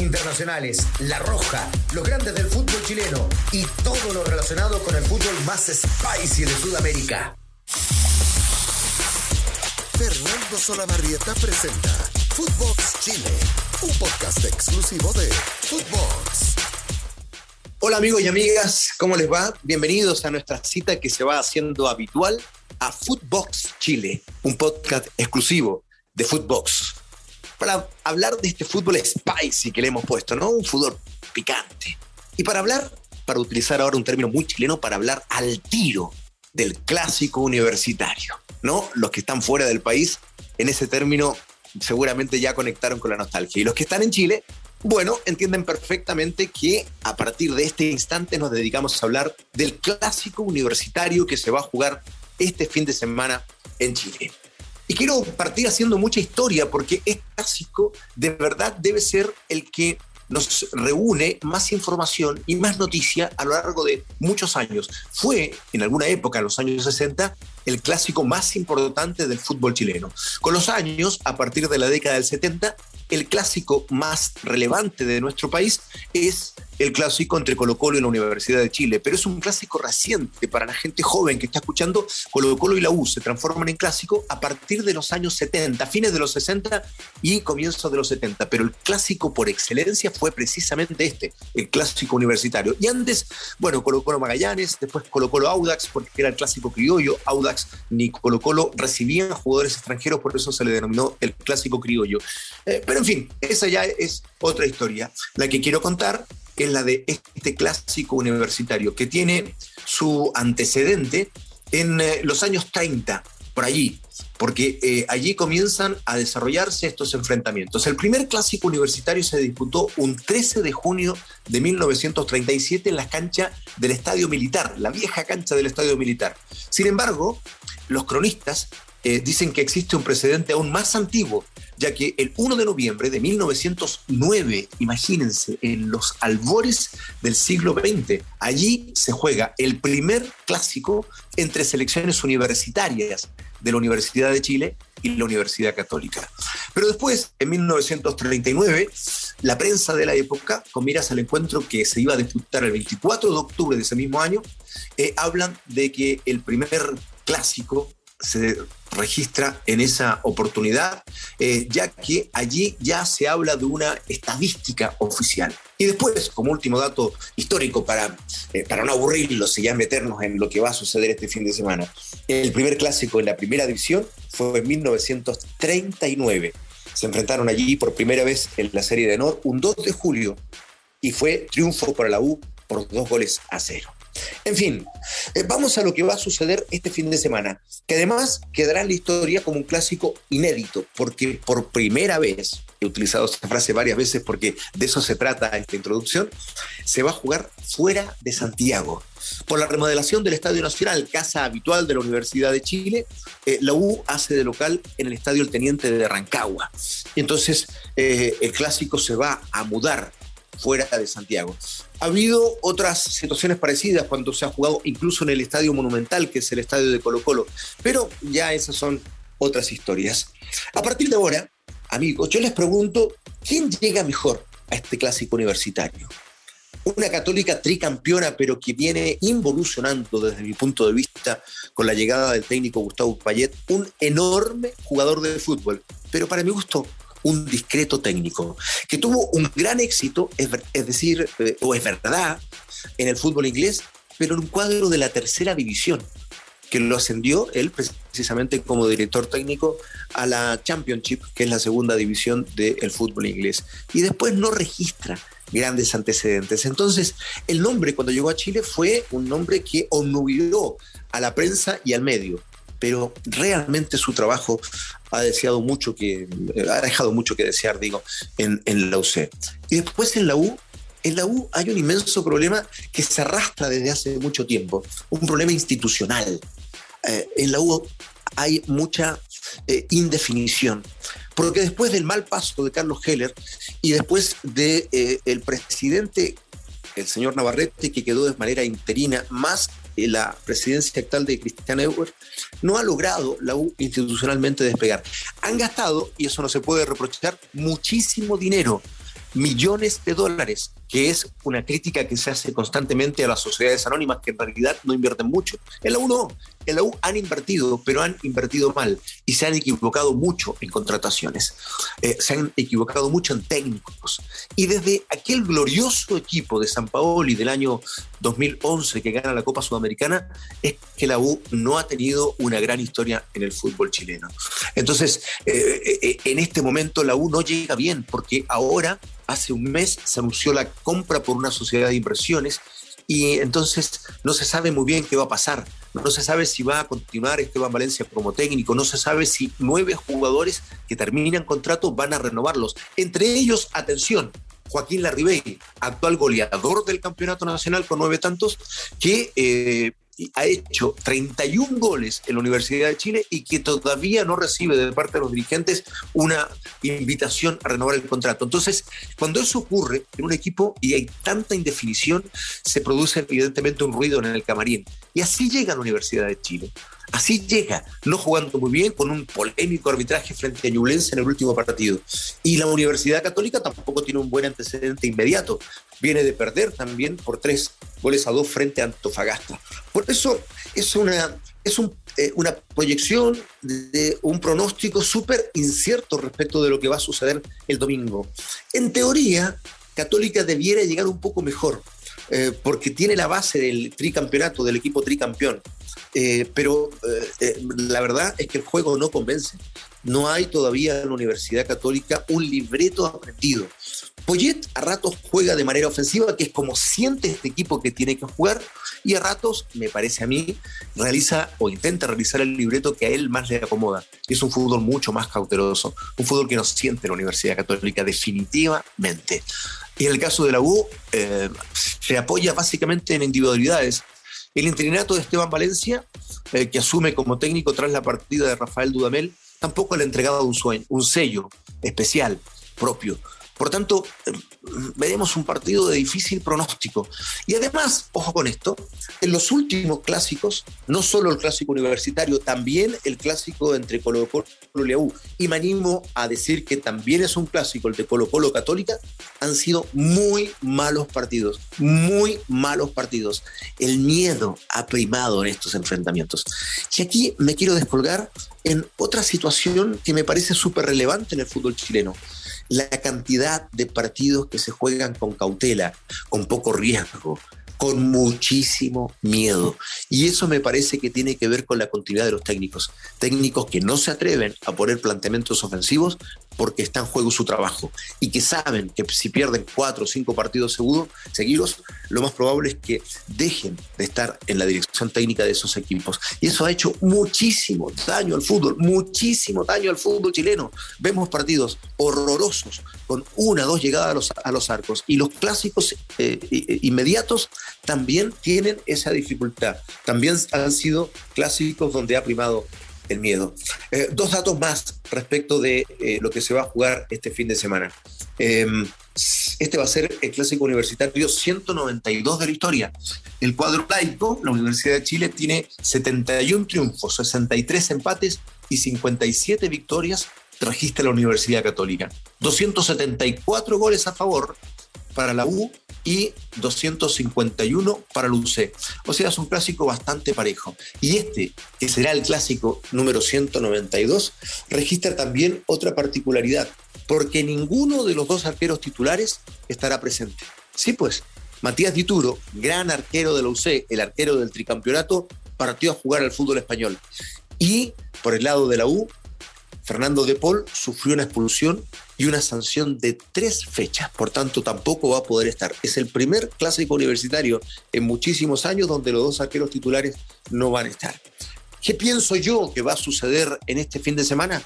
internacionales, La Roja, los grandes del fútbol chileno y todo lo relacionado con el fútbol más spicy de Sudamérica. Fernando Solabarrieta presenta Footbox Chile, un podcast exclusivo de Footbox. Hola amigos y amigas, ¿cómo les va? Bienvenidos a nuestra cita que se va haciendo habitual a Footbox Chile, un podcast exclusivo de Footbox para hablar de este fútbol spicy que le hemos puesto, ¿no? Un fútbol picante. Y para hablar, para utilizar ahora un término muy chileno, para hablar al tiro del clásico universitario, ¿no? Los que están fuera del país, en ese término seguramente ya conectaron con la nostalgia. Y los que están en Chile, bueno, entienden perfectamente que a partir de este instante nos dedicamos a hablar del clásico universitario que se va a jugar este fin de semana en Chile. Y quiero partir haciendo mucha historia porque es clásico, de verdad debe ser el que nos reúne más información y más noticia a lo largo de muchos años. Fue en alguna época, en los años 60, el clásico más importante del fútbol chileno. Con los años, a partir de la década del 70, el clásico más relevante de nuestro país es el clásico entre Colo Colo y la Universidad de Chile, pero es un clásico reciente para la gente joven que está escuchando. Colo Colo y la U se transforman en clásico a partir de los años 70, fines de los 60 y comienzos de los 70, pero el clásico por excelencia fue precisamente este, el clásico universitario. Y antes, bueno, Colo Colo Magallanes, después Colo Colo Audax, porque era el clásico criollo, Audax ni Colo Colo recibían jugadores extranjeros, por eso se le denominó el clásico criollo. Eh, pero en fin, esa ya es otra historia. La que quiero contar es la de este clásico universitario, que tiene su antecedente en eh, los años 30, por allí, porque eh, allí comienzan a desarrollarse estos enfrentamientos. El primer clásico universitario se disputó un 13 de junio de 1937 en la cancha del Estadio Militar, la vieja cancha del Estadio Militar. Sin embargo, los cronistas eh, dicen que existe un precedente aún más antiguo, ya que el 1 de noviembre de 1909, imagínense, en los albores del siglo XX, allí se juega el primer clásico entre selecciones universitarias de la Universidad de Chile y la Universidad Católica. Pero después, en 1939, la prensa de la época, con miras al encuentro que se iba a disputar el 24 de octubre de ese mismo año, eh, hablan de que el primer clásico se registra en esa oportunidad, eh, ya que allí ya se habla de una estadística oficial. Y después, como último dato histórico para, eh, para no aburrirlos y ya meternos en lo que va a suceder este fin de semana, el primer clásico en la primera división fue en 1939. Se enfrentaron allí por primera vez en la Serie de Honor un 2 de julio y fue triunfo para la U por dos goles a cero. En fin, eh, vamos a lo que va a suceder este fin de semana, que además quedará en la historia como un clásico inédito, porque por primera vez, he utilizado esta frase varias veces porque de eso se trata esta introducción, se va a jugar fuera de Santiago. Por la remodelación del Estadio Nacional, casa habitual de la Universidad de Chile, eh, la U hace de local en el Estadio El Teniente de Rancagua. Entonces, eh, el clásico se va a mudar fuera de Santiago. Ha habido otras situaciones parecidas cuando se ha jugado incluso en el Estadio Monumental, que es el estadio de Colo Colo, pero ya esas son otras historias. A partir de ahora, amigos, yo les pregunto, ¿quién llega mejor a este clásico universitario? Una católica tricampeona, pero que viene involucionando desde mi punto de vista con la llegada del técnico Gustavo Payet, un enorme jugador de fútbol, pero para mi gusto un discreto técnico, que tuvo un gran éxito, es, decir, eh, o es verdad, en el fútbol inglés, pero en un cuadro de la tercera división, que lo ascendió él precisamente como director técnico a la Championship, que es la segunda división del fútbol inglés. Y después no registra grandes antecedentes. Entonces, el nombre cuando llegó a Chile fue un nombre que obnubiló a la prensa y al medio pero realmente su trabajo ha deseado mucho que, ha dejado mucho que desear, digo, en, en la UC. Y después en la U, en la U hay un inmenso problema que se arrastra desde hace mucho tiempo, un problema institucional. Eh, en la U hay mucha eh, indefinición, porque después del mal paso de Carlos Heller y después del de, eh, presidente, el señor Navarrete, que quedó de manera interina, más la presidencia actual de Cristian Ewer, no ha logrado la U institucionalmente despegar. Han gastado, y eso no se puede reprochar, muchísimo dinero millones de dólares, que es una crítica que se hace constantemente a las sociedades anónimas que en realidad no invierten mucho. En la U no, en la U han invertido, pero han invertido mal y se han equivocado mucho en contrataciones, eh, se han equivocado mucho en técnicos. Y desde aquel glorioso equipo de San Paoli del año 2011 que gana la Copa Sudamericana, es que la U no ha tenido una gran historia en el fútbol chileno. Entonces, eh, eh, en este momento la U no llega bien porque ahora, hace un mes, se anunció la compra por una sociedad de inversiones y entonces no se sabe muy bien qué va a pasar. No se sabe si va a continuar Esteban Valencia como técnico, no se sabe si nueve jugadores que terminan contrato van a renovarlos. Entre ellos, atención, Joaquín Larribey, actual goleador del campeonato nacional con nueve tantos, que eh, ha hecho 31 goles en la Universidad de Chile y que todavía no recibe de parte de los dirigentes una invitación a renovar el contrato. Entonces, cuando eso ocurre en un equipo y hay tanta indefinición, se produce evidentemente un ruido en el camarín. Y así llega a la Universidad de Chile. Así llega, no jugando muy bien, con un polémico arbitraje frente a Ñublense en el último partido. Y la Universidad Católica tampoco tiene un buen antecedente inmediato. Viene de perder también por tres goles a dos frente a Antofagasta. Por eso es una, es eh, una proyección de un pronóstico súper incierto respecto de lo que va a suceder el domingo. En teoría, Católica debiera llegar un poco mejor, eh, porque tiene la base del tricampeonato, del equipo tricampeón. Eh, pero eh, la verdad es que el juego no convence. No hay todavía en la Universidad Católica un libreto aprendido. Poyet a ratos juega de manera ofensiva, que es como siente este equipo que tiene que jugar, y a ratos, me parece a mí, realiza o intenta realizar el libreto que a él más le acomoda. Es un fútbol mucho más cauteloso, un fútbol que no siente la Universidad Católica definitivamente. Y en el caso de la U, eh, se apoya básicamente en individualidades. El interinato de Esteban Valencia, eh, que asume como técnico tras la partida de Rafael Dudamel, tampoco le ha entregado un, un sello especial propio. Por tanto, veremos un partido de difícil pronóstico. Y además, ojo con esto, en los últimos clásicos, no solo el clásico universitario, también el clásico entre Colo Colo y U, y me animo a decir que también es un clásico el de Colo Colo Católica, han sido muy malos partidos, muy malos partidos. El miedo ha primado en estos enfrentamientos. Y aquí me quiero descolgar en otra situación que me parece súper relevante en el fútbol chileno la cantidad de partidos que se juegan con cautela, con poco riesgo, con muchísimo miedo. Y eso me parece que tiene que ver con la continuidad de los técnicos. Técnicos que no se atreven a poner planteamientos ofensivos porque está en juego su trabajo y que saben que si pierden cuatro o cinco partidos seguidos, lo más probable es que dejen de estar en la dirección técnica de esos equipos. Y eso ha hecho muchísimo daño al fútbol, muchísimo daño al fútbol chileno. Vemos partidos horrorosos con una o dos llegadas a los, a los arcos y los clásicos eh, inmediatos también tienen esa dificultad. También han sido clásicos donde ha primado el miedo. Eh, dos datos más respecto de eh, lo que se va a jugar este fin de semana. Em, este va a ser el clásico universitario 192 de la historia. El cuadro laico, la Universidad de Chile, tiene 71 triunfos, 63 empates y 57 victorias registra la Universidad Católica. 274 goles a favor para la U y 251 para el UC. O sea, es un clásico bastante parejo. Y este, que será el clásico número 192, registra también otra particularidad, porque ninguno de los dos arqueros titulares estará presente. Sí, pues, Matías Dituro, gran arquero de la el arquero del tricampeonato, partió a jugar al fútbol español. Y por el lado de la U, Fernando de Paul sufrió una expulsión y una sanción de tres fechas, por tanto tampoco va a poder estar. Es el primer clásico universitario en muchísimos años donde los dos arqueros titulares no van a estar. ¿Qué pienso yo que va a suceder en este fin de semana?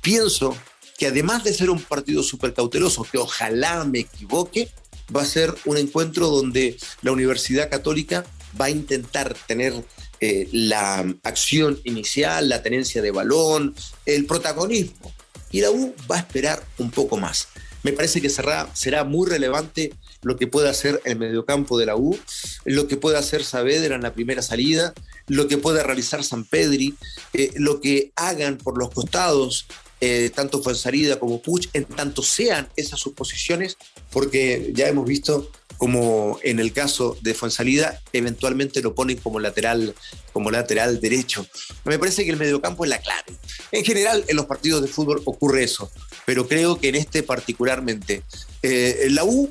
Pienso que además de ser un partido súper cauteloso, que ojalá me equivoque, va a ser un encuentro donde la Universidad Católica va a intentar tener eh, la acción inicial, la tenencia de balón, el protagonismo y la U va a esperar un poco más. Me parece que será, será muy relevante lo que puede hacer el mediocampo de la U, lo que puede hacer Saavedra en la primera salida, lo que puede realizar San Pedri, eh, lo que hagan por los costados eh, tanto Fuenzarida como Puch, en tanto sean esas sus posiciones, porque ya hemos visto como en el caso de Fuenzalida, eventualmente lo ponen como lateral, como lateral derecho. Me parece que el mediocampo es la clave. En general, en los partidos de fútbol ocurre eso, pero creo que en este particularmente, eh, la U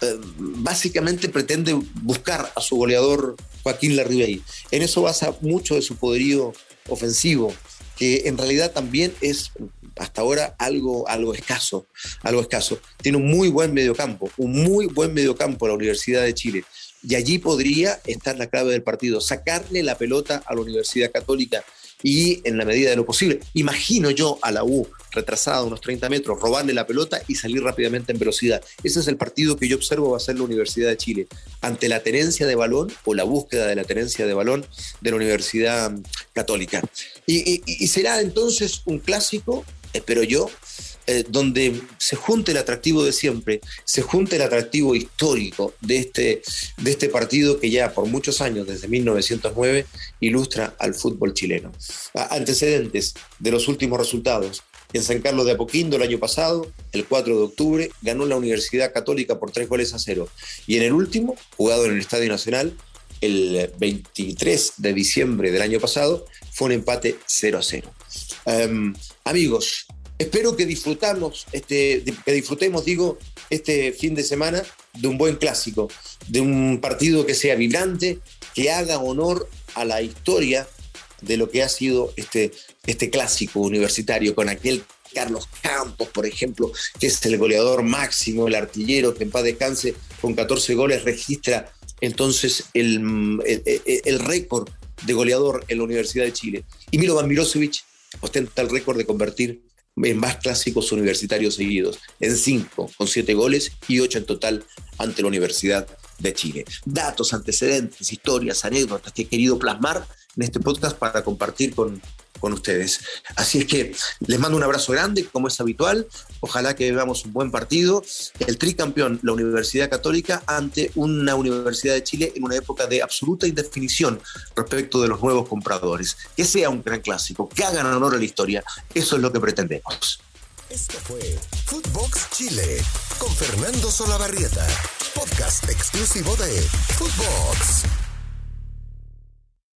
eh, básicamente pretende buscar a su goleador Joaquín Larribey. En eso basa mucho de su poderío ofensivo, que en realidad también es hasta ahora algo, algo escaso, algo escaso. Tiene un muy buen mediocampo, un muy buen mediocampo la Universidad de Chile. Y allí podría estar la clave del partido, sacarle la pelota a la Universidad Católica y en la medida de lo posible. Imagino yo a la U retrasada unos 30 metros, robarle la pelota y salir rápidamente en velocidad. Ese es el partido que yo observo va a ser la Universidad de Chile, ante la tenencia de balón o la búsqueda de la tenencia de balón de la Universidad Católica. Y, y será entonces un clásico, espero yo, eh, donde se junte el atractivo de siempre, se junte el atractivo histórico de este, de este partido que ya por muchos años, desde 1909, ilustra al fútbol chileno. Antecedentes de los últimos resultados. En San Carlos de Apoquindo el año pasado, el 4 de octubre, ganó la Universidad Católica por tres goles a cero. Y en el último, jugado en el Estadio Nacional, el 23 de diciembre del año pasado, fue un empate 0 a 0. Em, amigos, espero que disfrutamos, este, que disfrutemos, digo, este fin de semana de un buen clásico, de un partido que sea vibrante, que haga honor a la historia de lo que ha sido este, este clásico universitario, con aquel Carlos Campos, por ejemplo, que es el goleador máximo, el artillero que en paz descanse con 14 goles registra entonces el, el, récord de goleador en la Universidad de Chile. Y Milovan Mirosevic ostenta el récord de convertir en más clásicos universitarios seguidos, en cinco, con siete goles y ocho en total ante la Universidad de Chile. Datos, antecedentes, historias, anécdotas que he querido plasmar en este podcast para compartir con, con ustedes. Así es que les mando un abrazo grande, como es habitual. Ojalá que veamos un buen partido. El tricampeón, la Universidad Católica, ante una Universidad de Chile en una época de absoluta indefinición respecto de los nuevos compradores. Que sea un gran clásico, que hagan honor a la historia. Eso es lo que pretendemos. Esto fue Footbox Chile con Fernando Solabarrieta, podcast exclusivo de Footbox.